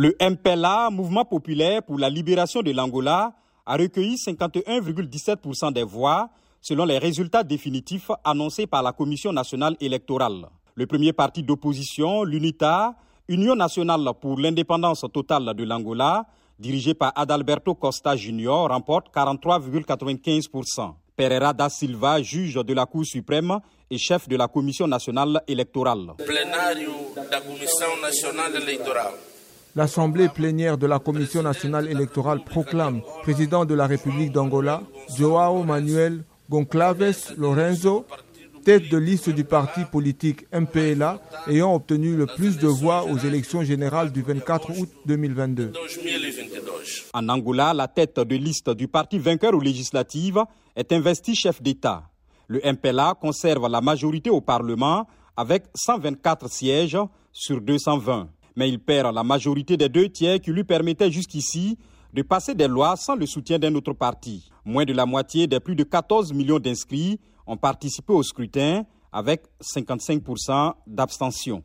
Le MPLA, Mouvement populaire pour la libération de l'Angola, a recueilli 51,17% des voix selon les résultats définitifs annoncés par la Commission nationale électorale. Le premier parti d'opposition, l'UNITA, Union nationale pour l'indépendance totale de l'Angola, dirigé par Adalberto Costa Junior, remporte 43,95%. Pereira da Silva, juge de la Cour suprême et chef de la Commission nationale électorale. L'Assemblée plénière de la Commission nationale électorale proclame président de la République d'Angola, Joao Manuel Gonclaves Lorenzo, tête de liste du parti politique MPLA, ayant obtenu le plus de voix aux élections générales du 24 août 2022. En Angola, la tête de liste du parti vainqueur aux législatives est investi chef d'État. Le MPLA conserve la majorité au Parlement avec 124 sièges sur 220. Mais il perd la majorité des deux tiers qui lui permettaient jusqu'ici de passer des lois sans le soutien d'un autre parti. Moins de la moitié des plus de 14 millions d'inscrits ont participé au scrutin avec 55% d'abstention.